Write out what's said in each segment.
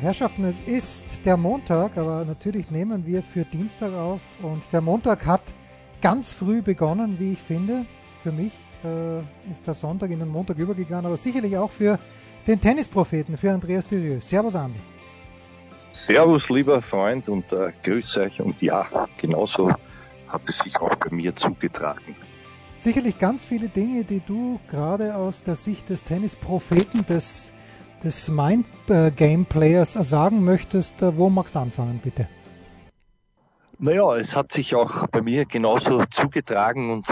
Herrschaften, es ist der Montag, aber natürlich nehmen wir für Dienstag auf und der Montag hat ganz früh begonnen, wie ich finde. Für mich äh, ist der Sonntag in den Montag übergegangen, aber sicherlich auch für den Tennispropheten, für Andreas Dürieu. Servus, Andi. Servus, lieber Freund, und äh, grüß euch. Und ja, genauso hat es sich auch bei mir zugetragen. Sicherlich ganz viele Dinge, die du gerade aus der Sicht des Tennispropheten, des des Mind-Game-Players sagen möchtest, äh, wo magst du anfangen, bitte? Naja, es hat sich auch bei mir genauso zugetragen und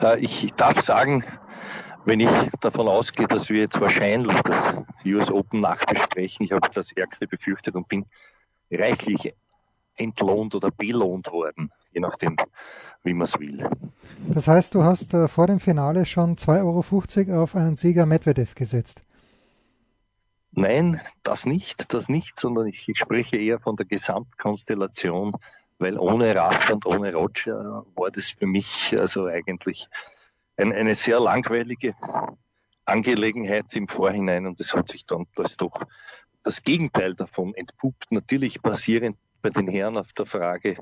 äh, ich darf sagen, wenn ich davon ausgehe, dass wir jetzt wahrscheinlich das US Open nachbesprechen, ich habe das Ärgste befürchtet und bin reichlich entlohnt oder belohnt worden, je nachdem, wie man es will. Das heißt, du hast äh, vor dem Finale schon 2,50 Euro auf einen Sieger Medvedev gesetzt. Nein, das nicht, das nicht, sondern ich, ich spreche eher von der Gesamtkonstellation, weil ohne Rafa und ohne Roger war das für mich also eigentlich ein, eine sehr langweilige Angelegenheit im Vorhinein und es hat sich dann das doch das Gegenteil davon entpuppt. Natürlich basierend bei den Herren auf der Frage,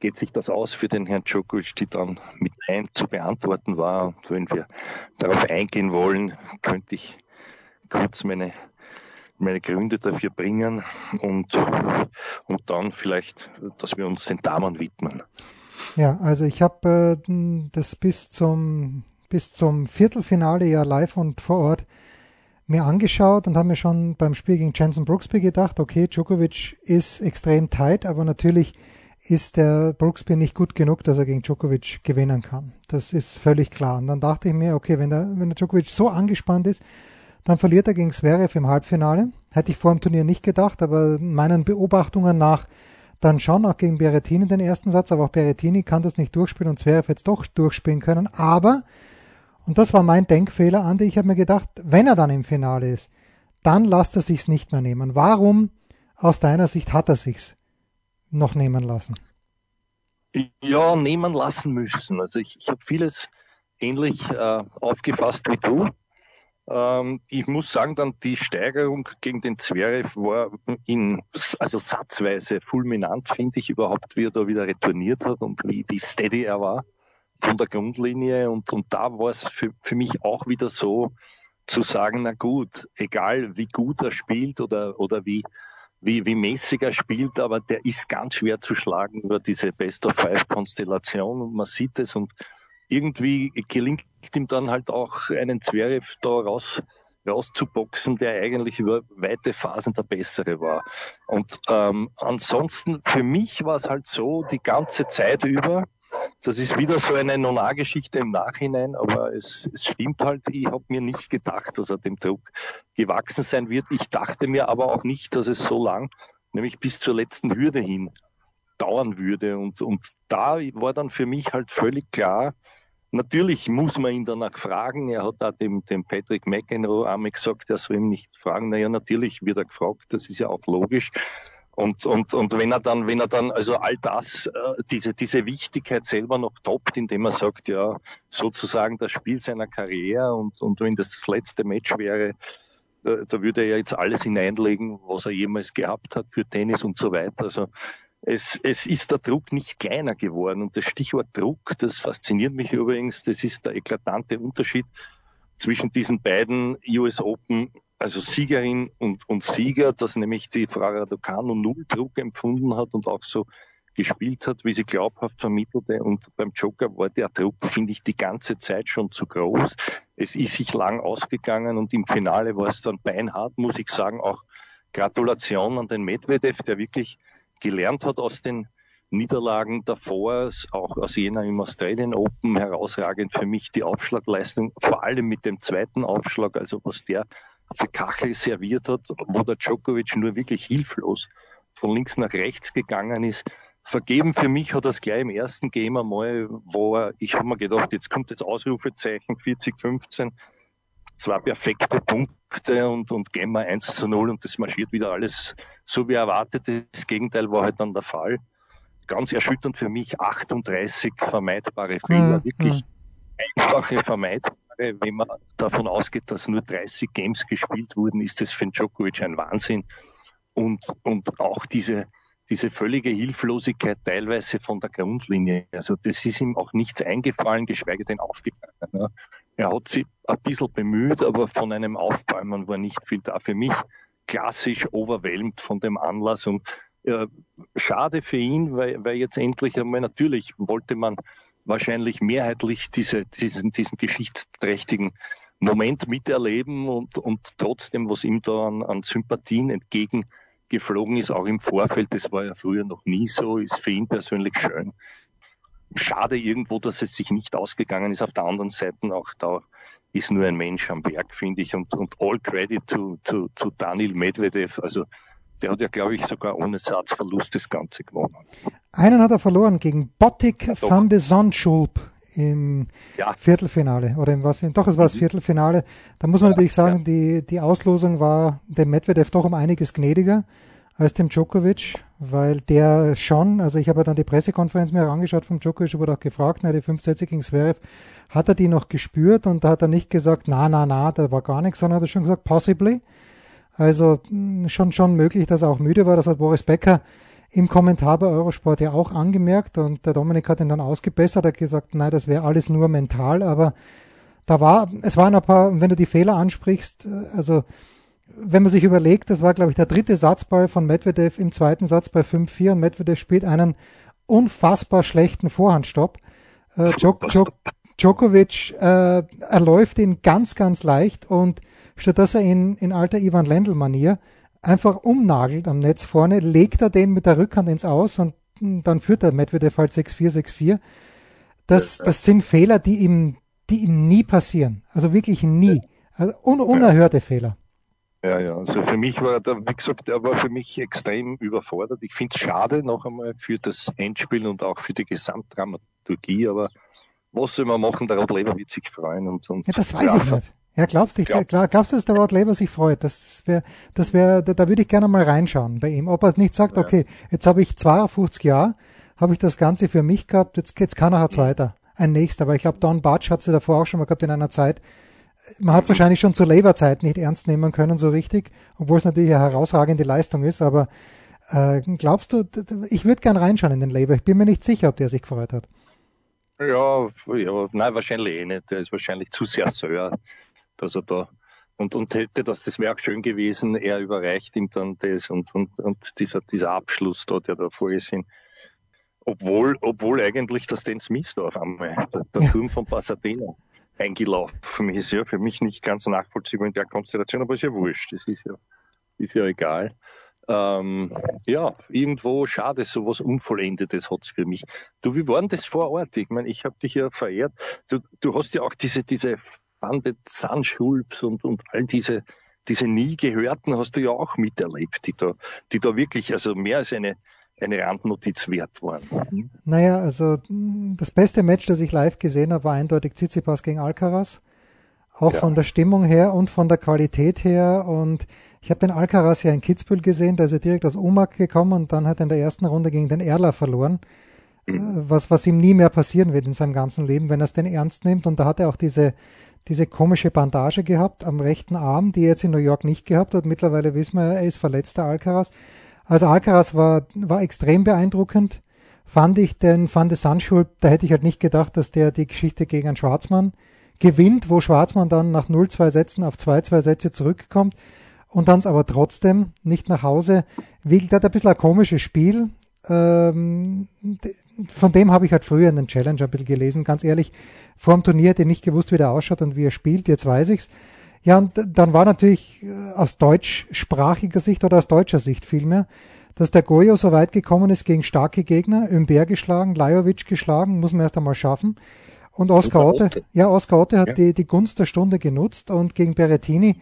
geht sich das aus für den Herrn Djokovic, die dann mit Nein zu beantworten war. Und wenn wir darauf eingehen wollen, könnte ich kurz meine meine Gründe dafür bringen und, und dann vielleicht, dass wir uns den Damen widmen. Ja, also ich habe äh, das bis zum, bis zum Viertelfinale ja live und vor Ort mir angeschaut und habe mir schon beim Spiel gegen Jensen Brooksby gedacht, okay, Djokovic ist extrem tight, aber natürlich ist der Brooksby nicht gut genug, dass er gegen Djokovic gewinnen kann. Das ist völlig klar. Und dann dachte ich mir, okay, wenn der, wenn der Djokovic so angespannt ist, dann verliert er gegen Zverev im Halbfinale. Hätte ich vor dem Turnier nicht gedacht, aber meinen Beobachtungen nach dann schon auch gegen Berrettini den ersten Satz, aber auch Berrettini kann das nicht durchspielen und Zverev jetzt doch durchspielen können. Aber, und das war mein Denkfehler, Andi, ich habe mir gedacht, wenn er dann im Finale ist, dann lasst er sich's nicht mehr nehmen. Warum aus deiner Sicht hat er sich's noch nehmen lassen? Ja, nehmen lassen müssen. Also ich, ich habe vieles ähnlich äh, aufgefasst wie du. Ähm, ich muss sagen, dann die Steigerung gegen den Zverev war in, also satzweise fulminant, finde ich überhaupt, wie er da wieder retourniert hat und wie, wie steady er war von der Grundlinie. Und, und da war es für, für mich auch wieder so, zu sagen, na gut, egal wie gut er spielt oder, oder wie, wie, wie mäßig er spielt, aber der ist ganz schwer zu schlagen über diese Best of Five Konstellation und man sieht es und irgendwie gelingt ihm dann halt auch einen Zverev da raus rauszuboxen, der eigentlich über weite Phasen der bessere war. Und ähm, ansonsten, für mich war es halt so, die ganze Zeit über, das ist wieder so eine Nona-Geschichte im Nachhinein, aber es, es stimmt halt, ich habe mir nicht gedacht, dass er dem Druck gewachsen sein wird. Ich dachte mir aber auch nicht, dass es so lang, nämlich bis zur letzten Hürde hin, dauern würde. Und, und da war dann für mich halt völlig klar, Natürlich muss man ihn danach fragen. Er hat da dem, dem Patrick McEnroe einmal gesagt, er soll ihm nicht fragen. Naja, natürlich wird er gefragt. Das ist ja auch logisch. Und, und, und wenn er dann, wenn er dann, also all das, äh, diese, diese Wichtigkeit selber noch toppt, indem er sagt, ja, sozusagen das Spiel seiner Karriere und, und wenn das das letzte Match wäre, da, da würde er jetzt alles hineinlegen, was er jemals gehabt hat für Tennis und so weiter. Also es, es ist der Druck nicht kleiner geworden. Und das Stichwort Druck, das fasziniert mich übrigens, das ist der eklatante Unterschied zwischen diesen beiden US Open, also Siegerin und, und Sieger, dass nämlich die Frau Raducanu null Druck empfunden hat und auch so gespielt hat, wie sie glaubhaft vermittelte. Und beim Joker war der Druck, finde ich, die ganze Zeit schon zu groß. Es ist sich lang ausgegangen und im Finale war es dann beinhart, muss ich sagen. Auch Gratulation an den Medvedev, der wirklich gelernt hat aus den Niederlagen davor, auch aus Jena im Australian Open herausragend für mich die Aufschlagleistung, vor allem mit dem zweiten Aufschlag, also was der für Kachel serviert hat, wo der Djokovic nur wirklich hilflos von links nach rechts gegangen ist, vergeben für mich hat das gleich im ersten Game einmal, wo er, ich habe mir gedacht, jetzt kommt das Ausrufezeichen 40-15, zwei perfekte Punkte und, und gehen wir 1 zu 0 und das marschiert wieder alles so wie erwartet. Das Gegenteil war halt dann der Fall. Ganz erschütternd für mich, 38 vermeidbare Fehler, mhm. wirklich einfache vermeidbare. Wenn man davon ausgeht, dass nur 30 Games gespielt wurden, ist das für den Djokovic ein Wahnsinn. Und, und auch diese, diese völlige Hilflosigkeit teilweise von der Grundlinie. Also das ist ihm auch nichts eingefallen, geschweige denn aufgegangen. Er hat sich ein bisschen bemüht, aber von einem Aufbäumen war nicht viel da. Für mich klassisch overwhelmed von dem Anlass und äh, schade für ihn, weil, weil jetzt endlich einmal natürlich wollte man wahrscheinlich mehrheitlich diese, diesen, diesen geschichtsträchtigen Moment miterleben und, und trotzdem, was ihm da an, an Sympathien entgegengeflogen ist, auch im Vorfeld, das war ja früher noch nie so, ist für ihn persönlich schön schade irgendwo, dass es sich nicht ausgegangen ist. Auf der anderen Seite auch da ist nur ein Mensch am Berg, finde ich. Und, und all credit to, to, to Daniel Medvedev. Also der hat ja, glaube ich, sogar ohne Satzverlust das Ganze gewonnen. Einen hat er verloren gegen Botik ja, van de Zandschulp im ja. Viertelfinale oder im was? Doch, es war das mhm. Viertelfinale. Da muss man natürlich sagen, ja. die, die Auslosung war dem Medvedev doch um einiges gnädiger als dem Djokovic, weil der schon, also ich habe dann die Pressekonferenz mir angeschaut vom Djokovic, wurde auch gefragt, na, die fünf Sätze gegen Zverev, hat er die noch gespürt und da hat er nicht gesagt, na, na, na, da war gar nichts, sondern hat er schon gesagt, possibly. Also hm, schon, schon möglich, dass er auch müde war. Das hat Boris Becker im Kommentar bei Eurosport ja auch angemerkt und der Dominik hat ihn dann ausgebessert, er hat gesagt, nein, das wäre alles nur mental, aber da war, es waren ein paar, wenn du die Fehler ansprichst, äh, also wenn man sich überlegt, das war, glaube ich, der dritte Satzball von Medvedev im zweiten Satz bei 5-4 und Medvedev spielt einen unfassbar schlechten Vorhandstopp. Äh, Djok Djok Djokovic äh, erläuft ihn ganz, ganz leicht und statt dass er in, in alter Ivan Lendl-Manier einfach umnagelt am Netz vorne, legt er den mit der Rückhand ins Aus und dann führt der Medvedev halt 6-4, 6-4. Das, das sind Fehler, die ihm, die ihm nie passieren. Also wirklich nie. Also un unerhörte Fehler. Ja, ja, also für mich war der, wie gesagt, er war für mich extrem überfordert. Ich finde es schade noch einmal für das Endspiel und auch für die Gesamtdramaturgie, aber was soll man machen? Der Rod Leber wird sich freuen und, und Ja, das weiß ich nicht. Ja, glaubst du, glaub. glaubst du, dass der Rod Leber sich freut? Das wäre, das wäre, da, da würde ich gerne mal reinschauen bei ihm. Ob er nicht sagt, ja. okay, jetzt habe ich 52 Jahre, habe ich das Ganze für mich gehabt, jetzt, jetzt kann er halt weiter. Ein nächster, weil ich glaube, Don Bartsch hat sie davor auch schon mal gehabt in einer Zeit, man hat es wahrscheinlich schon zur Labour-Zeit nicht ernst nehmen können, so richtig, obwohl es natürlich eine herausragende Leistung ist, aber äh, glaubst du, ich würde gern reinschauen in den Labour, ich bin mir nicht sicher, ob der sich gefreut hat. Ja, ja nein, wahrscheinlich eh nicht. Der ist wahrscheinlich zu sehr Sir, dass er da und, und hätte das, das wäre auch schön gewesen, er überreicht ihm dann das und, und, und dieser, dieser Abschluss da, der da vorgesehen. Obwohl, obwohl eigentlich das den Smith da auf einmal, der, der. Turm von Pasadena eingelaufen ist. Ja, für mich nicht ganz nachvollziehbar in der Konstellation, aber ist ja wurscht. Das ist ja, ist ja egal. Ähm, ja, irgendwo schade, sowas Unvollendetes hat's für mich. Du, wie war denn das vor Ort? Ich meine, ich habe dich ja verehrt. Du, du hast ja auch diese, diese Bande Sunschulps und, und all diese, diese nie gehörten hast du ja auch miterlebt, die da, die da wirklich, also mehr als eine, eine Randnotiz wert waren. Mhm. Naja, also das beste Match, das ich live gesehen habe, war eindeutig Tsitsipas gegen Alcaraz. Auch ja. von der Stimmung her und von der Qualität her. Und ich habe den Alcaraz ja in Kitzbühel gesehen, da ist er direkt aus Umag gekommen und dann hat er in der ersten Runde gegen den Erler verloren. Mhm. Äh, was, was ihm nie mehr passieren wird in seinem ganzen Leben, wenn er es denn ernst nimmt. Und da hat er auch diese, diese komische Bandage gehabt am rechten Arm, die er jetzt in New York nicht gehabt hat. Mittlerweile wissen wir, er ist verletzt, der Alcaraz. Also Alcaraz war, war extrem beeindruckend. Fand ich den Van de Sandschulp, da hätte ich halt nicht gedacht, dass der die Geschichte gegen einen Schwarzmann gewinnt, wo Schwarzmann dann nach 0-2 Sätzen auf 2-2 Sätze zurückkommt und dann es aber trotzdem nicht nach Hause wiegelt. Hat ein bisschen ein komisches Spiel. Ähm, von dem habe ich halt früher in den Challenger ein bisschen gelesen, ganz ehrlich. Vor dem Turnier hätte ich nicht gewusst, wie der ausschaut und wie er spielt, jetzt weiß ich's. Ja, und dann war natürlich äh, aus deutschsprachiger Sicht oder aus deutscher Sicht vielmehr, dass der Goyo so weit gekommen ist gegen starke Gegner, Umber geschlagen, Lajovic geschlagen, muss man erst einmal schaffen. Und Oskar Otte, ja, Oskar Otte hat ja. die, die Gunst der Stunde genutzt und gegen Berettini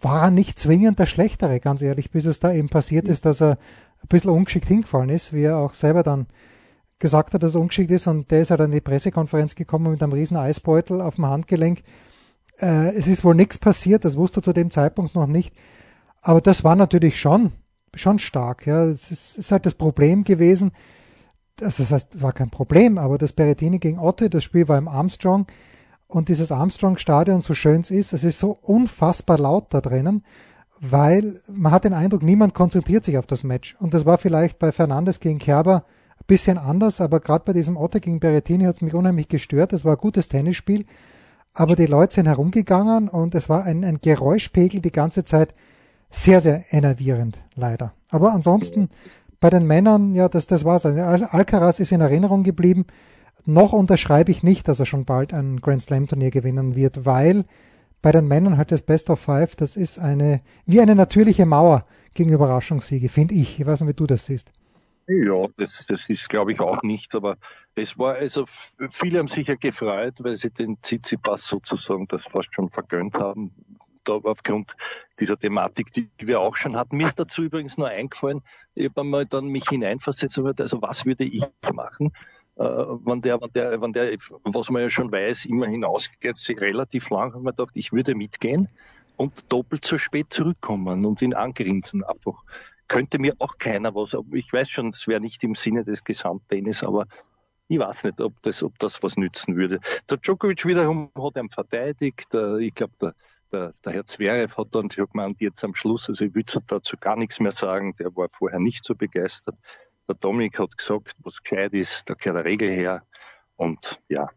war er nicht zwingend der Schlechtere, ganz ehrlich, bis es da eben passiert ja. ist, dass er ein bisschen ungeschickt hingefallen ist, wie er auch selber dann gesagt hat, dass er ungeschickt ist und der ist halt an die Pressekonferenz gekommen mit einem riesen Eisbeutel auf dem Handgelenk. Äh, es ist wohl nichts passiert, das wusste er zu dem Zeitpunkt noch nicht. Aber das war natürlich schon, schon stark. Ja. Es ist, ist halt das Problem gewesen, also das heißt, war kein Problem, aber das Berrettini gegen Otte, das Spiel war im Armstrong und dieses Armstrong-Stadion, so schön es ist, es ist so unfassbar laut da drinnen, weil man hat den Eindruck, niemand konzentriert sich auf das Match. Und das war vielleicht bei Fernandes gegen Kerber ein bisschen anders, aber gerade bei diesem Otte gegen Berrettini hat es mich unheimlich gestört. Das war ein gutes Tennisspiel, aber die Leute sind herumgegangen und es war ein, ein Geräuschpegel die ganze Zeit sehr, sehr enervierend, leider. Aber ansonsten bei den Männern, ja, das, das war's. Also Alcaraz ist in Erinnerung geblieben. Noch unterschreibe ich nicht, dass er schon bald ein Grand Slam Turnier gewinnen wird, weil bei den Männern halt das Best of Five, das ist eine, wie eine natürliche Mauer gegen Überraschungssiege, finde ich. Ich weiß nicht, wie du das siehst. Ja, das, das ist, glaube ich, auch nicht. Aber es war, also viele haben sich ja gefreut, weil sie den Tsitsipas sozusagen das fast schon vergönnt haben, da aufgrund dieser Thematik, die wir auch schon hatten. Mir ist dazu übrigens nur eingefallen, ich habe einmal dann mich hineinversetzt, also was würde ich machen, äh, wenn der, wenn der, wenn der, was man ja schon weiß, immer hinausgeht, relativ lang, haben wir gedacht, ich würde mitgehen und doppelt so spät zurückkommen und ihn angrinsen einfach. Könnte mir auch keiner was, ich weiß schon, das wäre nicht im Sinne des Gesamttennis, aber ich weiß nicht, ob das, ob das was nützen würde. Der Djokovic wiederum hat ihn verteidigt. Ich glaube, der, der, der Herr Zverev hat dann schon gemeint, jetzt am Schluss, also ich will dazu gar nichts mehr sagen, der war vorher nicht so begeistert. Der Dominik hat gesagt, was gescheit ist, da gehört der Regel her und ja.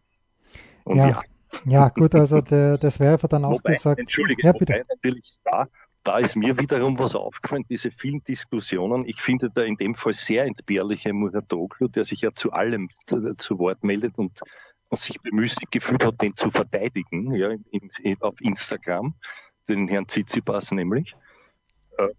Und ja. ja. ja gut, also der, der Zverev hat dann auch wobei, gesagt. Entschuldige, ja, bitte. natürlich da, da ist mir wiederum was aufgefallen, diese vielen Diskussionen. Ich finde da in dem Fall sehr entbehrliche Muratoglu, der sich ja zu allem zu Wort meldet und und sich bemüßigt gefühlt hat, den zu verteidigen, ja, in, in, auf Instagram, den Herrn Tsitsipas nämlich, äh,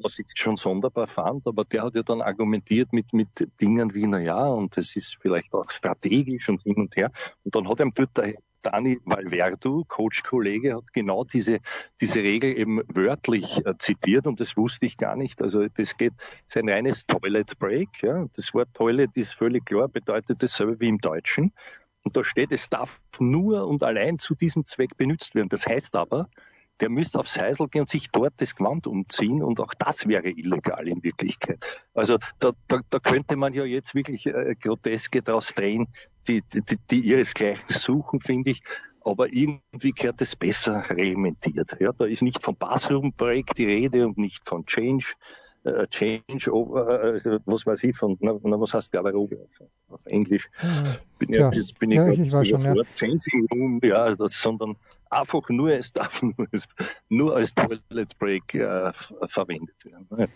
was ich schon sonderbar fand, aber der hat ja dann argumentiert mit, mit Dingen wie, na ja, und das ist vielleicht auch strategisch und hin und her. Und dann hat ihm dort der Dani Valverdu, Coach-Kollege, hat genau diese, diese Regel eben wörtlich äh, zitiert und das wusste ich gar nicht. Also das geht, ist ein reines Toilet Break. Ja. Das Wort Toilet ist völlig klar, bedeutet dasselbe wie im Deutschen. Und da steht, es darf nur und allein zu diesem Zweck benutzt werden. Das heißt aber, der müsste aufs Heisel gehen und sich dort das Gewand umziehen und auch das wäre illegal in Wirklichkeit. Also da, da, da könnte man ja jetzt wirklich äh, Groteske draus drehen, die, die, die ihresgleichen suchen, finde ich. Aber irgendwie gehört es besser reglementiert. Ja, da ist nicht von Bathroom Break die Rede und nicht von Change äh, Change over, äh, was weiß ich von, na, na was heißt Garderobe auf Englisch? Bin ja, ja, bin ja, ich, ich war schon, ja. Changing Room, ja, das, sondern einfach nur, es darf nur, nur als Toilet Break äh, verwendet werden.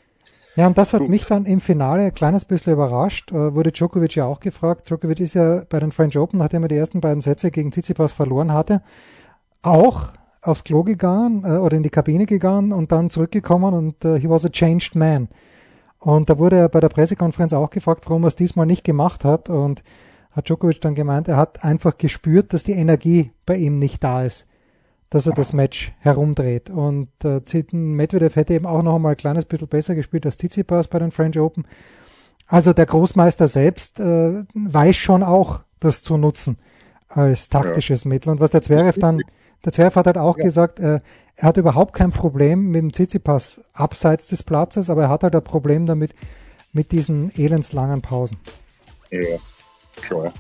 Ja. und das hat Gut. mich dann im Finale ein kleines bisschen überrascht. Äh, wurde Djokovic ja auch gefragt. Djokovic ist ja bei den French Open, nachdem er die ersten beiden Sätze gegen Tsitsipas verloren hatte, auch aufs Klo gegangen äh, oder in die Kabine gegangen und dann zurückgekommen und äh, he was a changed man. Und da wurde er bei der Pressekonferenz auch gefragt, warum er es diesmal nicht gemacht hat. Und hat Djokovic dann gemeint, er hat einfach gespürt, dass die Energie bei ihm nicht da ist, dass er das Match herumdreht. Und äh, Medvedev hätte eben auch noch einmal ein kleines bisschen besser gespielt als Tsitsipas bei den French Open. Also der Großmeister selbst äh, weiß schon auch, das zu nutzen als taktisches ja. Mittel. Und was der Zverev dann der Zwerf hat halt auch ja. gesagt, äh, er hat überhaupt kein Problem mit dem Tsitsipas abseits des Platzes, aber er hat halt ein Problem damit mit diesen elendslangen Pausen. Ja, klar.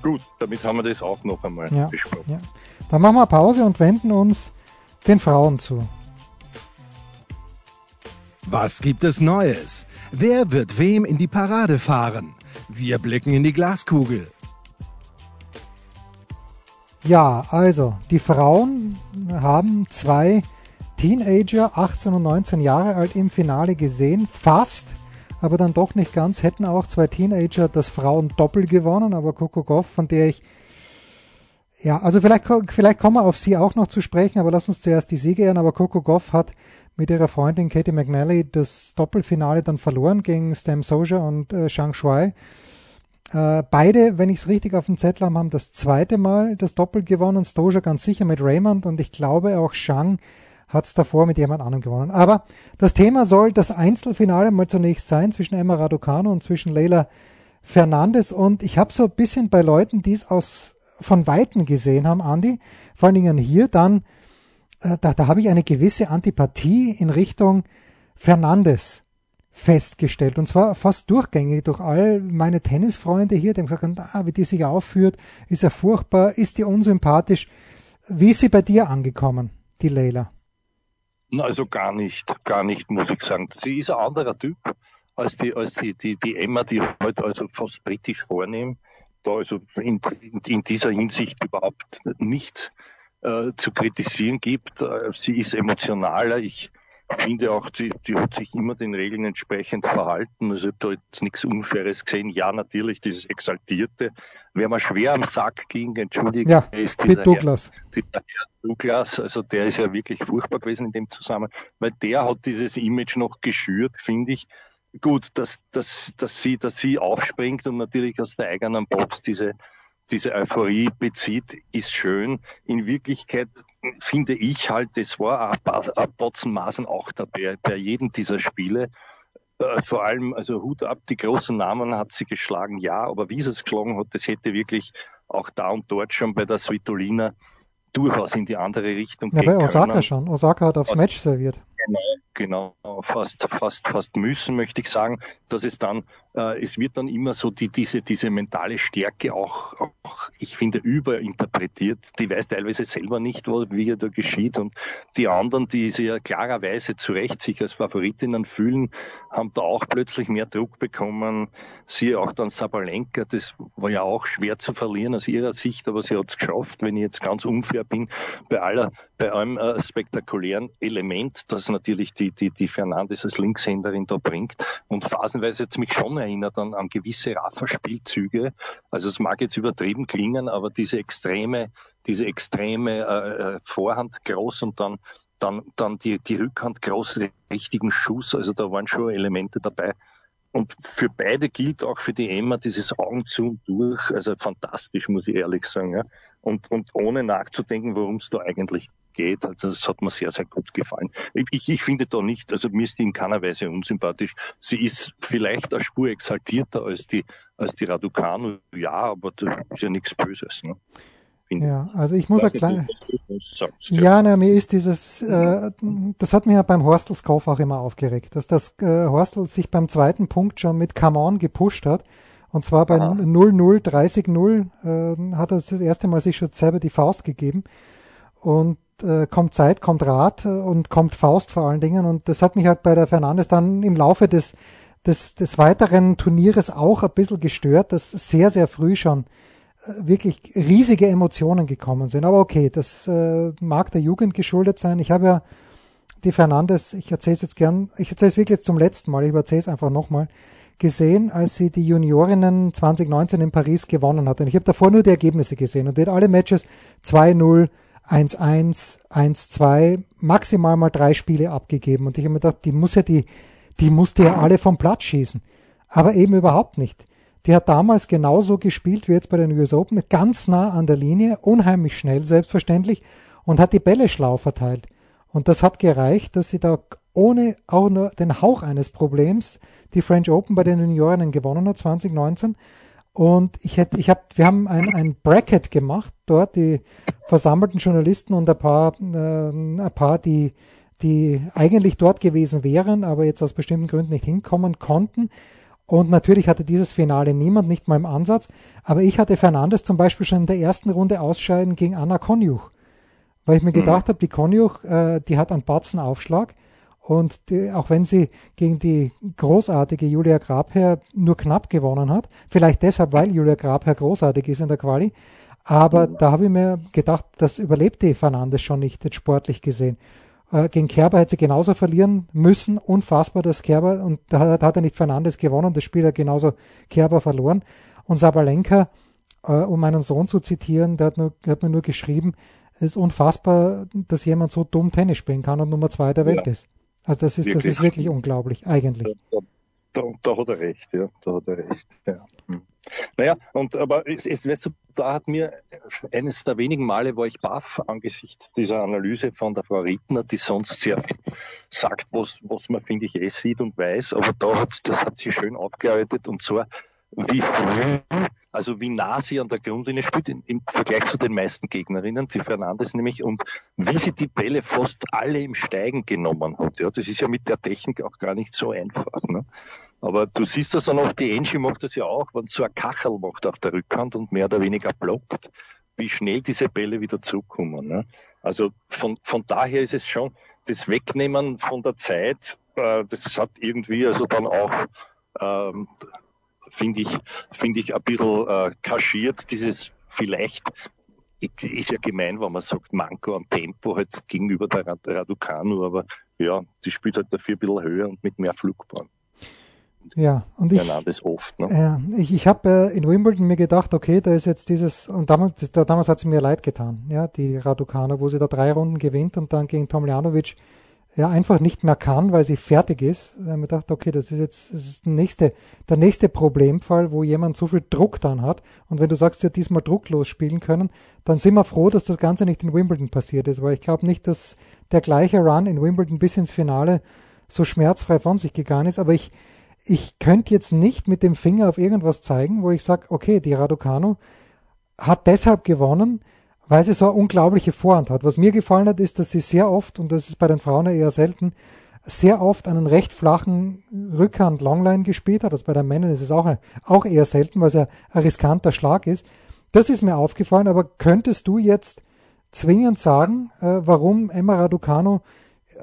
Gut, damit haben wir das auch noch einmal ja, besprochen. Dann machen wir Pause und wenden uns den Frauen zu. Was gibt es Neues? Wer wird wem in die Parade fahren? Wir blicken in die Glaskugel. Ja, also die Frauen haben zwei Teenager, 18 und 19 Jahre alt, im Finale gesehen. Fast, aber dann doch nicht ganz. Hätten auch zwei Teenager das Frauen-Doppel gewonnen, aber Coco Goff, von der ich ja, also vielleicht, vielleicht kommen wir auf sie auch noch zu sprechen, aber lass uns zuerst die Siege ehren. Aber Coco Goff hat mit ihrer Freundin Katie McNally das Doppelfinale dann verloren gegen Stam Soja und äh, Shang Shuai. Äh, beide, wenn ich es richtig auf dem Zettel habe, haben das zweite Mal das Doppel gewonnen. Stoja ganz sicher mit Raymond und ich glaube auch Shang hat es davor mit jemand anderem gewonnen. Aber das Thema soll das Einzelfinale mal zunächst sein zwischen Emma Raducanu und zwischen Leila Fernandes. Und ich habe so ein bisschen bei Leuten, die es aus von Weitem gesehen haben, Andi, vor allen Dingen hier, dann, äh, da, da habe ich eine gewisse Antipathie in Richtung Fernandes festgestellt. Und zwar fast durchgängig durch all meine Tennisfreunde hier, die haben gesagt, ah, wie die sich aufführt, ist ja furchtbar, ist die unsympathisch. Wie ist sie bei dir angekommen, die Leila? Also gar nicht, gar nicht, muss ich sagen. Sie ist ein anderer Typ als die, als die, die, die Emma, die heute also fast britisch vornehmen. Da also in, in dieser Hinsicht überhaupt nichts äh, zu kritisieren gibt. Äh, sie ist emotionaler. Ich finde auch, die, die hat sich immer den Regeln entsprechend verhalten. Also ich habe da jetzt nichts Unfaires gesehen. Ja, natürlich, dieses Exaltierte. Wer mir schwer am Sack ging, entschuldige, ja, ist dieser Douglas. Herr, dieser Herr Douglas, also der ist ja wirklich furchtbar gewesen in dem Zusammenhang, weil der hat dieses Image noch geschürt, finde ich. Gut, dass, dass, dass sie, dass sie aufspringt und natürlich aus der eigenen Box diese, diese Euphorie bezieht, ist schön. In Wirklichkeit finde ich halt, es war ein Potzenmaßen auch dabei bei jedem dieser Spiele. Äh, vor allem, also Hut ab, die großen Namen hat sie geschlagen, ja, aber wie sie es geschlagen hat, das hätte wirklich auch da und dort schon bei der Svitolina durchaus in die andere Richtung ja, gehen bei Osaka schon. Osaka hat aufs Match serviert. Genau, genau, fast, fast, fast müssen, möchte ich sagen, dass es dann, äh, es wird dann immer so die, diese, diese mentale Stärke auch, auch, ich finde, überinterpretiert. Die weiß teilweise selber nicht, wie er da geschieht. Und die anderen, die sie ja klarerweise zu Recht sich als Favoritinnen fühlen, haben da auch plötzlich mehr Druck bekommen. Siehe auch dann Sabalenka, das war ja auch schwer zu verlieren aus ihrer Sicht, aber sie hat es geschafft, wenn ich jetzt ganz unfair bin, bei aller, bei einem äh, spektakulären Element, das natürlich die, die, die Fernandes als Linkshänderin da bringt. Und phasenweise jetzt mich schon erinnert an, an gewisse Rafa-Spielzüge. Also es mag jetzt übertrieben klingen, aber diese extreme, diese extreme äh, äh Vorhand groß und dann dann, dann die, die Rückhand groß, richtigen Schuss, also da waren schon Elemente dabei. Und für beide gilt auch für die Emma dieses Augen zu und durch, also fantastisch, muss ich ehrlich sagen. Ja. Und, und ohne nachzudenken, worum es da eigentlich geht. Also das hat mir sehr, sehr gut gefallen. Ich, ich finde da nicht, also mir ist die in keiner Weise unsympathisch. Sie ist vielleicht eine Spur exaltierter als die, als die Raducanu, ja, aber das ist ja nichts Böses. Ne? Ja, also ich muss ja klein. Ja, na, mir ist dieses, äh, das hat mir ja beim Horstels-Kauf auch immer aufgeregt, dass das äh, Horstel sich beim zweiten Punkt schon mit Come On gepusht hat. Und zwar bei 0-0, 30-0 äh, hat er das erste Mal sich schon selber die Faust gegeben. Und äh, kommt Zeit, kommt Rat und kommt Faust vor allen Dingen. Und das hat mich halt bei der Fernandes dann im Laufe des, des, des weiteren Turnieres auch ein bisschen gestört, dass sehr, sehr früh schon äh, wirklich riesige Emotionen gekommen sind. Aber okay, das äh, mag der Jugend geschuldet sein. Ich habe ja die Fernandes, ich erzähle es jetzt gern, ich erzähle es wirklich zum letzten Mal, ich erzähle es einfach nochmal, gesehen, als sie die Juniorinnen 2019 in Paris gewonnen hat. Und ich habe davor nur die Ergebnisse gesehen und die hat alle Matches 2-0, 1-1, 1-2, maximal mal drei Spiele abgegeben. Und ich habe mir gedacht, die muss ja die, die musste ja alle vom Platz schießen. Aber eben überhaupt nicht. Die hat damals genauso gespielt wie jetzt bei den US Open, ganz nah an der Linie, unheimlich schnell, selbstverständlich, und hat die Bälle schlau verteilt. Und das hat gereicht, dass sie da ohne auch nur den Hauch eines Problems die French Open bei den Juniorinnen gewonnen hat 2019 und ich hätte, ich habe, wir haben ein, ein Bracket gemacht dort, die versammelten Journalisten und ein paar, äh, ein paar, die, die eigentlich dort gewesen wären, aber jetzt aus bestimmten Gründen nicht hinkommen konnten. Und natürlich hatte dieses Finale niemand, nicht mal im Ansatz. Aber ich hatte Fernandes zum Beispiel schon in der ersten Runde ausscheiden gegen Anna Konjuch. Weil ich mir mhm. gedacht habe, die Konjuch, äh, die hat einen Batzenaufschlag. Und die, auch wenn sie gegen die großartige Julia Grabherr nur knapp gewonnen hat, vielleicht deshalb, weil Julia Grabherr großartig ist in der Quali, aber da habe ich mir gedacht, das überlebt die Fernandes schon nicht, jetzt sportlich gesehen. Äh, gegen Kerber hätte sie genauso verlieren müssen, unfassbar, dass Kerber, und da hat, hat er nicht Fernandes gewonnen, das Spiel hat genauso Kerber verloren. Und Sabalenka, äh, um meinen Sohn zu zitieren, der hat, nur, hat mir nur geschrieben, es ist unfassbar, dass jemand so dumm Tennis spielen kann und Nummer zwei der Welt ja. ist. Also das ist, wirklich? das ist wirklich unglaublich, eigentlich. Da, da, hat er recht, ja, da hat er recht. Ja. Hm. Naja, und aber es, es, weißt du, da hat mir eines der wenigen Male, wo ich baff angesichts dieser Analyse von der Frau Rittner, die sonst sehr viel sagt, was, was man, finde ich, eh sieht und weiß, aber da hat das hat sie schön aufgearbeitet und zwar wie früh, also wie nah sie an der Grundlinie spielt im, im Vergleich zu den meisten Gegnerinnen, die Fernandes nämlich, und wie sie die Bälle fast alle im Steigen genommen hat. Ja, das ist ja mit der Technik auch gar nicht so einfach. Ne? Aber du siehst das dann auch, die Angie macht das ja auch, wenn so ein Kachel macht auf der Rückhand und mehr oder weniger blockt, wie schnell diese Bälle wieder zurückkommen. Ne? Also von, von daher ist es schon, das Wegnehmen von der Zeit, äh, das hat irgendwie also dann auch, ähm, finde ich, finde ich ein bisschen äh, kaschiert, dieses vielleicht ist ja gemein, wenn man sagt, Manko an Tempo halt gegenüber der Raducanu, aber ja, die spielt halt dafür ein bisschen höher und mit mehr Flugbahn. Ja, und ich, oft, ne? äh, ich, ich habe äh, in Wimbledon mir gedacht, okay, da ist jetzt dieses, und damals, da, damals hat sie mir leid getan, ja, die Raducana, wo sie da drei Runden gewinnt und dann gegen Tomljanovic ja einfach nicht mehr kann, weil sie fertig ist. Da habe ich mir gedacht, okay, das ist jetzt das ist der, nächste, der nächste Problemfall, wo jemand so viel Druck dann hat. Und wenn du sagst, sie hat diesmal drucklos spielen können, dann sind wir froh, dass das Ganze nicht in Wimbledon passiert ist, weil ich glaube nicht, dass der gleiche Run in Wimbledon bis ins Finale so schmerzfrei von sich gegangen ist. Aber ich, ich könnte jetzt nicht mit dem Finger auf irgendwas zeigen, wo ich sage, okay, die Raducanu hat deshalb gewonnen, weil sie so eine unglaubliche Vorhand hat. Was mir gefallen hat, ist, dass sie sehr oft, und das ist bei den Frauen eher selten, sehr oft einen recht flachen Rückhand-Longline gespielt hat. Also bei den Männern ist es auch, auch eher selten, weil es ja ein riskanter Schlag ist. Das ist mir aufgefallen, aber könntest du jetzt zwingend sagen, äh, warum Emma Raducanu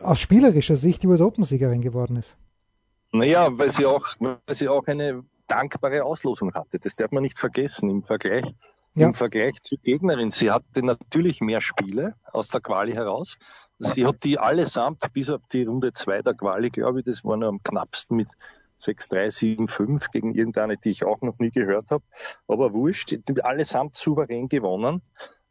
aus spielerischer Sicht die US Open-Siegerin geworden ist? Naja, weil sie auch, weil sie auch eine dankbare Auslosung hatte. Das darf man nicht vergessen im Vergleich, ja. im Vergleich zur Gegnerin. Sie hatte natürlich mehr Spiele aus der Quali heraus. Sie hat die allesamt bis auf die Runde 2 der Quali, glaube ich, das war noch am knappsten mit 6-3, 7-5 gegen irgendeine, die ich auch noch nie gehört habe. Aber wurscht, allesamt souverän gewonnen.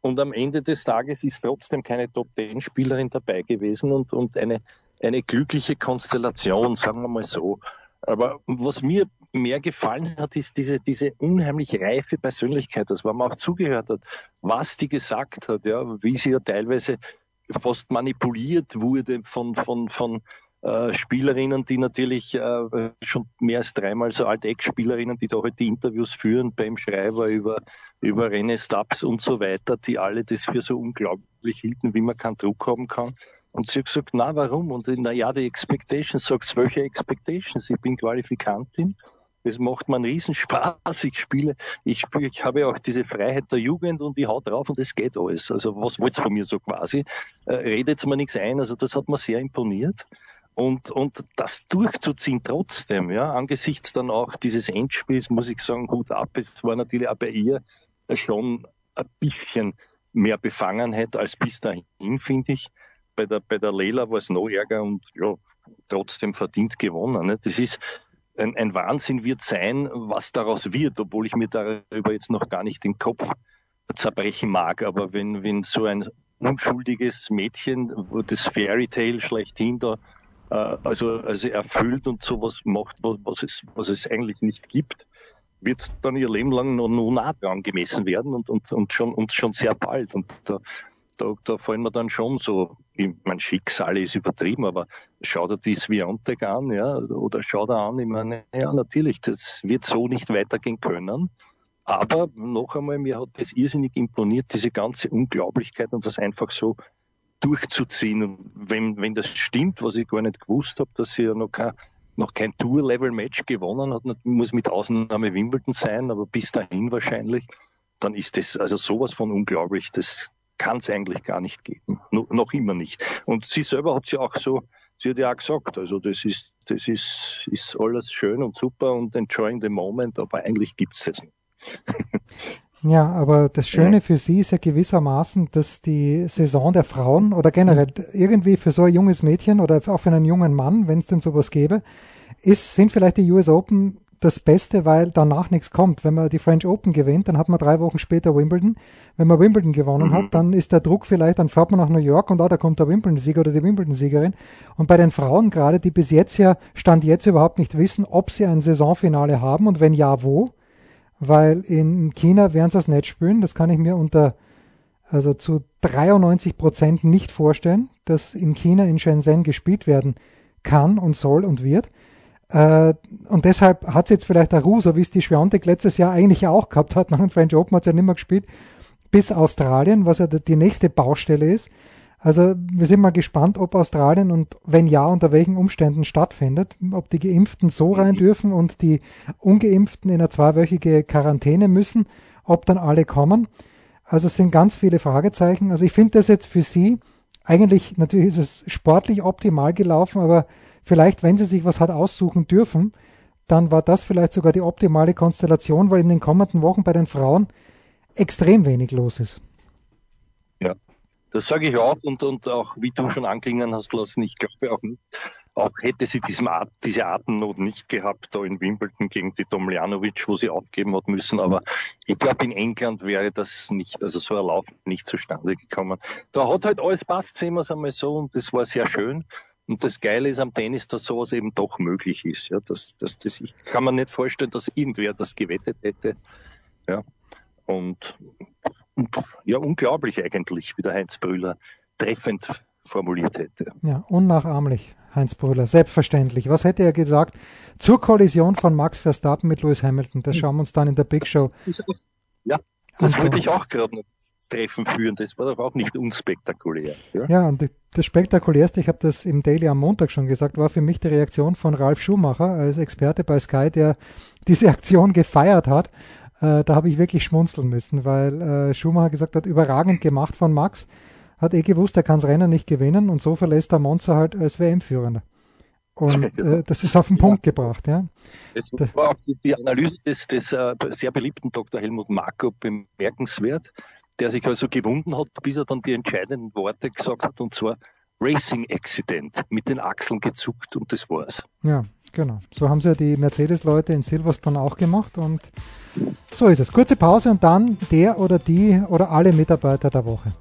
Und am Ende des Tages ist trotzdem keine Top-10-Spielerin dabei gewesen und, und eine eine glückliche Konstellation, sagen wir mal so. Aber was mir mehr gefallen hat, ist diese, diese unheimlich reife Persönlichkeit, das war man auch zugehört hat, was die gesagt hat, ja, wie sie ja teilweise fast manipuliert wurde von, von, von äh, Spielerinnen, die natürlich äh, schon mehr als dreimal so alte Ex-Spielerinnen, die da heute halt die Interviews führen beim Schreiber über, über René Stubbs und so weiter, die alle das für so unglaublich hielten, wie man keinen Druck haben kann. Und sie hat gesagt, na warum? Und na ja, die Expectations, sagst welche Expectations? Ich bin Qualifikantin. Es macht mir einen Riesenspaß. Ich spiele, ich spiele, ich habe auch diese Freiheit der Jugend und ich hau drauf und es geht alles. Also was wollt's von mir so quasi? Äh, redet mir nichts ein. Also das hat mir sehr imponiert. Und, und das durchzuziehen trotzdem, ja, angesichts dann auch dieses Endspiels, muss ich sagen, gut ab. Es war natürlich auch bei ihr schon ein bisschen mehr Befangenheit als bis dahin, finde ich bei der, bei der Leila war es noch ärger und ja, trotzdem verdient gewonnen. Ne? Das ist ein, ein Wahnsinn wird sein, was daraus wird, obwohl ich mir darüber jetzt noch gar nicht den Kopf zerbrechen mag. Aber wenn, wenn so ein unschuldiges Mädchen, das Fairy Tale schlechthin da äh, also, also erfüllt und sowas macht, was, es, was es eigentlich nicht gibt, wird dann ihr Leben lang noch, noch nah dran werden und, und, und, schon, und schon sehr bald. Und da, da, da fallen mir dann schon so, ich mein Schicksal ist übertrieben, aber schau dir die Swiatek an, ja, oder schau dir an, ich meine, ja, natürlich, das wird so nicht weitergehen können. Aber noch einmal, mir hat das irrsinnig imponiert, diese ganze Unglaublichkeit und das einfach so durchzuziehen. Und wenn, wenn das stimmt, was ich gar nicht gewusst habe, dass sie ja noch kein, noch kein Tour-Level-Match gewonnen hat, muss mit Ausnahme Wimbledon sein, aber bis dahin wahrscheinlich, dann ist das also sowas von unglaublich. Das, kann es eigentlich gar nicht geben. No, noch immer nicht. Und sie selber hat sie auch so, sie hat ja auch gesagt, also das ist, das ist, ist alles schön und super und enjoying the moment, aber eigentlich gibt es es nicht. Ja, aber das Schöne ja. für sie ist ja gewissermaßen, dass die Saison der Frauen oder generell irgendwie für so ein junges Mädchen oder auch für einen jungen Mann, wenn es denn sowas gäbe, ist, sind vielleicht die US Open das Beste, weil danach nichts kommt. Wenn man die French Open gewinnt, dann hat man drei Wochen später Wimbledon. Wenn man Wimbledon gewonnen mhm. hat, dann ist der Druck vielleicht, dann fährt man nach New York und ah, da kommt der Wimbledon-Sieger oder die Wimbledon-Siegerin. Und bei den Frauen gerade, die bis jetzt ja, Stand jetzt überhaupt nicht wissen, ob sie ein Saisonfinale haben und wenn ja, wo, weil in China werden sie das nicht spielen. Das kann ich mir unter, also zu 93 Prozent nicht vorstellen, dass in China, in Shenzhen gespielt werden kann und soll und wird. Äh, und deshalb hat es jetzt vielleicht der Ruhe, so wie es die Schwiontek letztes Jahr eigentlich auch gehabt hat, nach dem French Open hat es ja nicht mehr gespielt, bis Australien, was ja die nächste Baustelle ist. Also wir sind mal gespannt, ob Australien und wenn ja, unter welchen Umständen stattfindet, ob die Geimpften so rein dürfen und die Ungeimpften in eine zweiwöchige Quarantäne müssen, ob dann alle kommen. Also es sind ganz viele Fragezeichen. Also ich finde das jetzt für Sie, eigentlich natürlich ist es sportlich optimal gelaufen, aber vielleicht, wenn Sie sich was hat aussuchen dürfen, dann war das vielleicht sogar die optimale Konstellation, weil in den kommenden Wochen bei den Frauen extrem wenig los ist. Ja, das sage ich auch und, und auch, wie du schon anklingen hast lassen, ich glaube auch nicht, auch hätte sie Art, diese Atemnot nicht gehabt, da in Wimbledon gegen die Tomljanovic, wo sie aufgeben hat müssen. Aber ich glaube, in England wäre das nicht, also so Lauf nicht zustande gekommen. Da hat halt alles passt, sehen wir es einmal so, und das war sehr schön. Und das Geile ist am Tennis, dass sowas eben doch möglich ist. Ja, das, das, das, ich kann mir nicht vorstellen, dass irgendwer das gewettet hätte. Ja, und, und ja, unglaublich eigentlich, wie der Heinz Brüller treffend formuliert hätte. Ja, unnachahmlich, Heinz Brüller, selbstverständlich. Was hätte er gesagt zur Kollision von Max Verstappen mit Lewis Hamilton? Das schauen wir uns dann in der Big Show. Ja, das wollte ich auch gerade noch Treffen führen. Das war doch auch nicht unspektakulär. Ja, ja und das Spektakulärste, ich habe das im Daily am Montag schon gesagt, war für mich die Reaktion von Ralf Schumacher als Experte bei Sky, der diese Aktion gefeiert hat äh, da habe ich wirklich schmunzeln müssen, weil äh, Schumacher gesagt hat, überragend gemacht von Max, hat eh gewusst, er kann das Rennen nicht gewinnen und so verlässt der Monza halt als WM-Führender. Und äh, das ist auf den Punkt ja. gebracht, ja. Das war auch die Analyse des, des äh, sehr beliebten Dr. Helmut Marko bemerkenswert, der sich also gewunden hat, bis er dann die entscheidenden Worte gesagt hat, und zwar Racing Accident, mit den Achseln gezuckt und das war's. Ja, genau. So haben sie ja die Mercedes-Leute in Silverstone auch gemacht und so ist es. Kurze Pause und dann der oder die oder alle Mitarbeiter der Woche.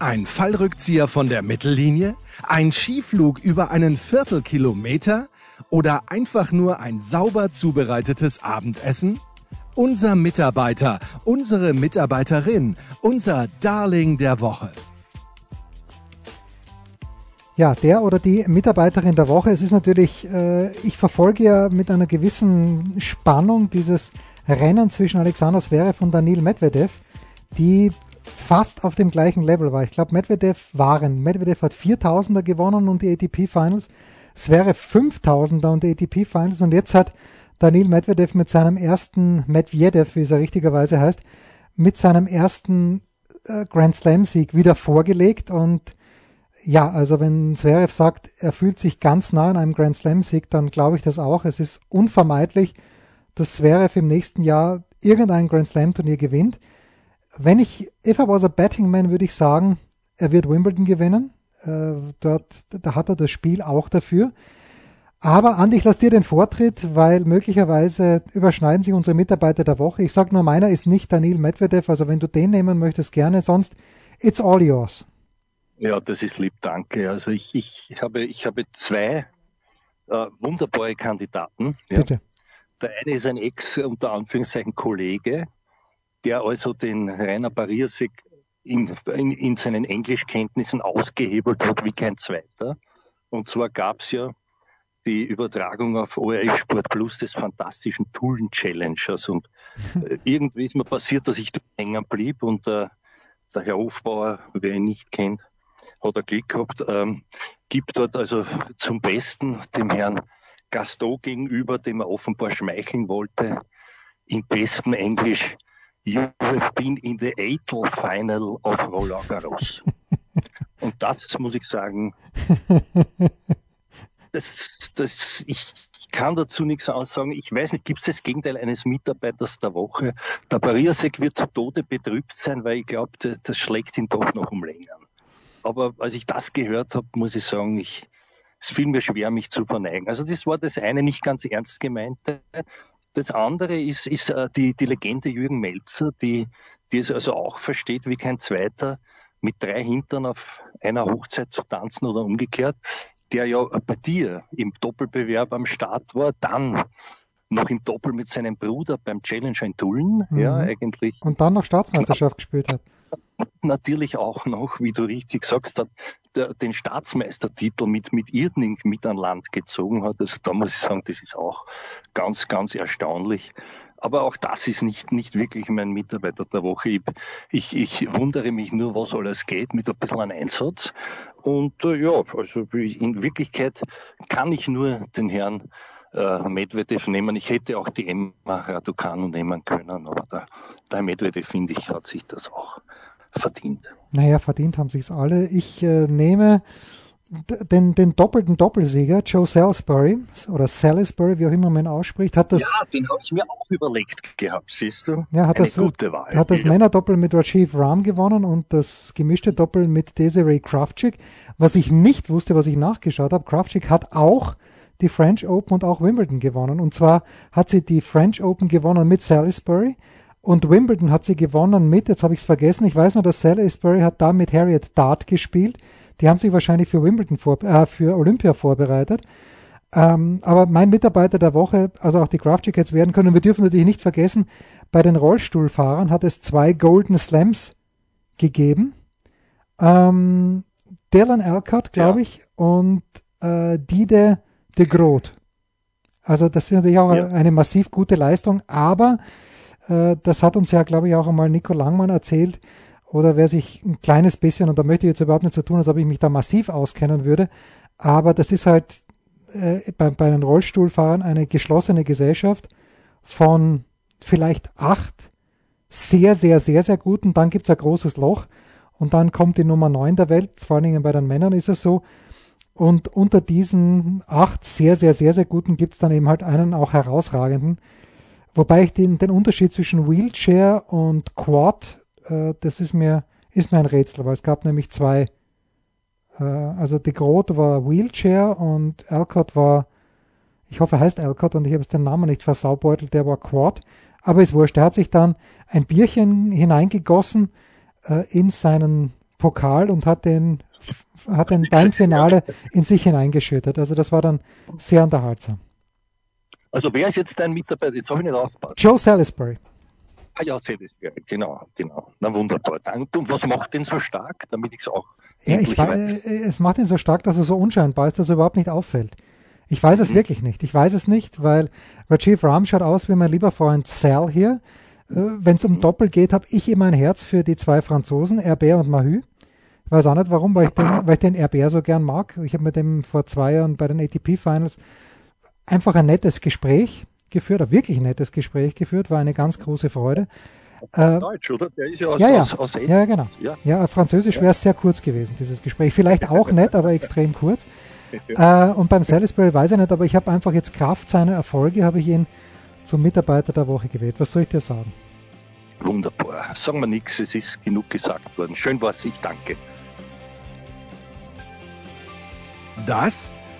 Ein Fallrückzieher von der Mittellinie? Ein Skiflug über einen Viertelkilometer? Oder einfach nur ein sauber zubereitetes Abendessen? Unser Mitarbeiter, unsere Mitarbeiterin, unser Darling der Woche. Ja, der oder die Mitarbeiterin der Woche. Es ist natürlich, äh, ich verfolge ja mit einer gewissen Spannung dieses Rennen zwischen Alexander Zverev und Daniil Medvedev, die fast auf dem gleichen Level war. Ich glaube, Medvedev waren. Medvedev hat 4000er gewonnen und die ATP Finals. Zverev 5000er und die ATP Finals. Und jetzt hat Daniil Medvedev mit seinem ersten, Medvedev, wie es ja richtigerweise heißt, mit seinem ersten äh, Grand Slam Sieg wieder vorgelegt und ja, also wenn Zverev sagt, er fühlt sich ganz nah an einem Grand Slam-Sieg, dann glaube ich das auch. Es ist unvermeidlich, dass Zverev im nächsten Jahr irgendein Grand Slam-Turnier gewinnt. Wenn ich, if I was a betting man, würde ich sagen, er wird Wimbledon gewinnen. Äh, dort, da hat er das Spiel auch dafür. Aber Andi, ich lasse dir den Vortritt, weil möglicherweise überschneiden sich unsere Mitarbeiter der Woche. Ich sage nur, meiner ist nicht Daniel Medvedev, also wenn du den nehmen möchtest, gerne, sonst it's all yours. Ja, das ist lieb, danke. Also ich, ich, habe, ich habe zwei äh, wunderbare Kandidaten. Bitte. Der eine ist ein Ex, unter Anführungszeichen, Kollege, der also den Rainer Bariersek in, in, in seinen Englischkenntnissen ausgehebelt hat wie kein zweiter. Und zwar gab es ja die Übertragung auf ORF Sport Plus des fantastischen Tullen Challengers. Und äh, irgendwie ist mir passiert, dass ich hängen blieb und äh, der Herr Hofbauer, wer ihn nicht kennt, hat er Glück gehabt, ähm, gibt dort also zum Besten dem Herrn Gaston gegenüber, dem er offenbar schmeicheln wollte, in bestem Englisch, You have been in the eighth final of Roland Garros. Und das muss ich sagen, das, das, ich kann dazu nichts aussagen. Ich weiß nicht, gibt es das Gegenteil eines Mitarbeiters der Woche? Der Pariasek wird zu Tode betrübt sein, weil ich glaube, das, das schlägt ihn doch noch um Längen. Aber als ich das gehört habe, muss ich sagen, ich, es fiel mir schwer, mich zu verneigen. Also das war das eine nicht ganz ernst gemeinte. Das andere ist, ist äh, die, die Legende Jürgen Melzer, die, die es also auch versteht wie kein zweiter, mit drei Hintern auf einer Hochzeit zu tanzen oder umgekehrt, der ja bei dir im Doppelbewerb am Start war, dann noch im Doppel mit seinem Bruder beim Challenger in Tulln, mhm. ja, eigentlich. Und dann noch Staatsmeisterschaft gespielt hat. Natürlich auch noch, wie du richtig sagst, der, den Staatsmeistertitel mit, mit Irning mit an Land gezogen hat. Also da muss ich sagen, das ist auch ganz, ganz erstaunlich. Aber auch das ist nicht, nicht wirklich mein Mitarbeiter der Woche. Ich, ich, ich wundere mich nur, was alles geht mit ein bisschen Einsatz. Und äh, ja, also in Wirklichkeit kann ich nur den Herrn äh, Medvedev nehmen. Ich hätte auch die Emma Raducanu nehmen können, aber der, der Medvedev, finde ich, hat sich das auch verdient. Naja, verdient haben sich alle. Ich äh, nehme den, den doppelten Doppelsieger, Joe Salisbury, oder Salisbury, wie auch immer man ausspricht, hat das. Ja, den habe ich mir auch überlegt gehabt, siehst du? Ja, hat Eine das, gute Wahl. Hat das Männerdoppel mit Rajiv Ram gewonnen und das gemischte Doppel mit Desiree Kravchik. Was ich nicht wusste, was ich nachgeschaut habe, Kravchik hat auch die French Open und auch Wimbledon gewonnen. Und zwar hat sie die French Open gewonnen mit Salisbury und Wimbledon hat sie gewonnen mit, jetzt habe ich es vergessen, ich weiß nur, dass Salisbury hat da mit Harriet Dart gespielt. Die haben sich wahrscheinlich für Wimbledon vor, äh, für Olympia vorbereitet. Ähm, aber mein Mitarbeiter der Woche, also auch die Craft jetzt werden können. wir dürfen natürlich nicht vergessen, bei den Rollstuhlfahrern hat es zwei Golden Slams gegeben. Ähm, Dylan Alcott, glaube ja. ich, und äh, Dide de Groot. Also das ist natürlich auch ja. eine massiv gute Leistung, aber das hat uns ja, glaube ich, auch einmal Nico Langmann erzählt, oder wer sich ein kleines bisschen, und da möchte ich jetzt überhaupt nicht so tun, als ob ich mich da massiv auskennen würde, aber das ist halt äh, bei, bei den Rollstuhlfahrern eine geschlossene Gesellschaft von vielleicht acht sehr, sehr, sehr, sehr guten, dann gibt es ein großes Loch und dann kommt die Nummer neun der Welt, vor allen Dingen bei den Männern ist es so, und unter diesen acht sehr, sehr, sehr, sehr guten gibt es dann eben halt einen auch herausragenden. Wobei ich den, den Unterschied zwischen Wheelchair und Quad, äh, das ist mir, ist mir ein Rätsel, weil es gab nämlich zwei. Äh, also die Groth war Wheelchair und Alcott war, ich hoffe, er heißt Alcott und ich habe jetzt den Namen nicht versaubeutelt, der war Quad. Aber ist wurscht, er hat sich dann ein Bierchen hineingegossen äh, in seinen Pokal und hat den hat den beim Finale in sich hineingeschüttet. Also das war dann sehr unterhaltsam. Also wer ist jetzt dein Mitarbeiter? Jetzt habe ich nicht aufgepasst. Joe Salisbury. Ah ja, Salisbury, genau, genau. Na wunderbar. Und was macht den so stark, damit ich es auch ja, ich weiß. Äh, es macht ihn so stark, dass er so unscheinbar ist, dass er überhaupt nicht auffällt. Ich weiß es mhm. wirklich nicht. Ich weiß es nicht, weil Rajiv Ram schaut aus wie mein lieber Freund Sal hier. Äh, Wenn es um mhm. Doppel geht, habe ich immer ein Herz für die zwei Franzosen, Herbert und Mahü. Ich weiß auch nicht warum, weil ich den, weil ich den RBR so gern mag. Ich habe mit dem vor zwei Jahren bei den ATP Finals einfach ein nettes Gespräch geführt, ein wirklich nettes Gespräch geführt, war eine ganz große Freude. Äh, Deutsch, oder? Der ist ja aus, ja, ja. aus, aus ja genau. Ja, ja Französisch ja. wäre es sehr kurz gewesen, dieses Gespräch. Vielleicht auch nett, aber extrem kurz. Äh, und beim Salisbury weiß ich nicht, aber ich habe einfach jetzt Kraft seiner Erfolge, habe ich ihn zum Mitarbeiter der Woche gewählt. Was soll ich dir sagen? Wunderbar. Sagen wir nichts, es ist genug gesagt worden. Schön war's, ich danke. Das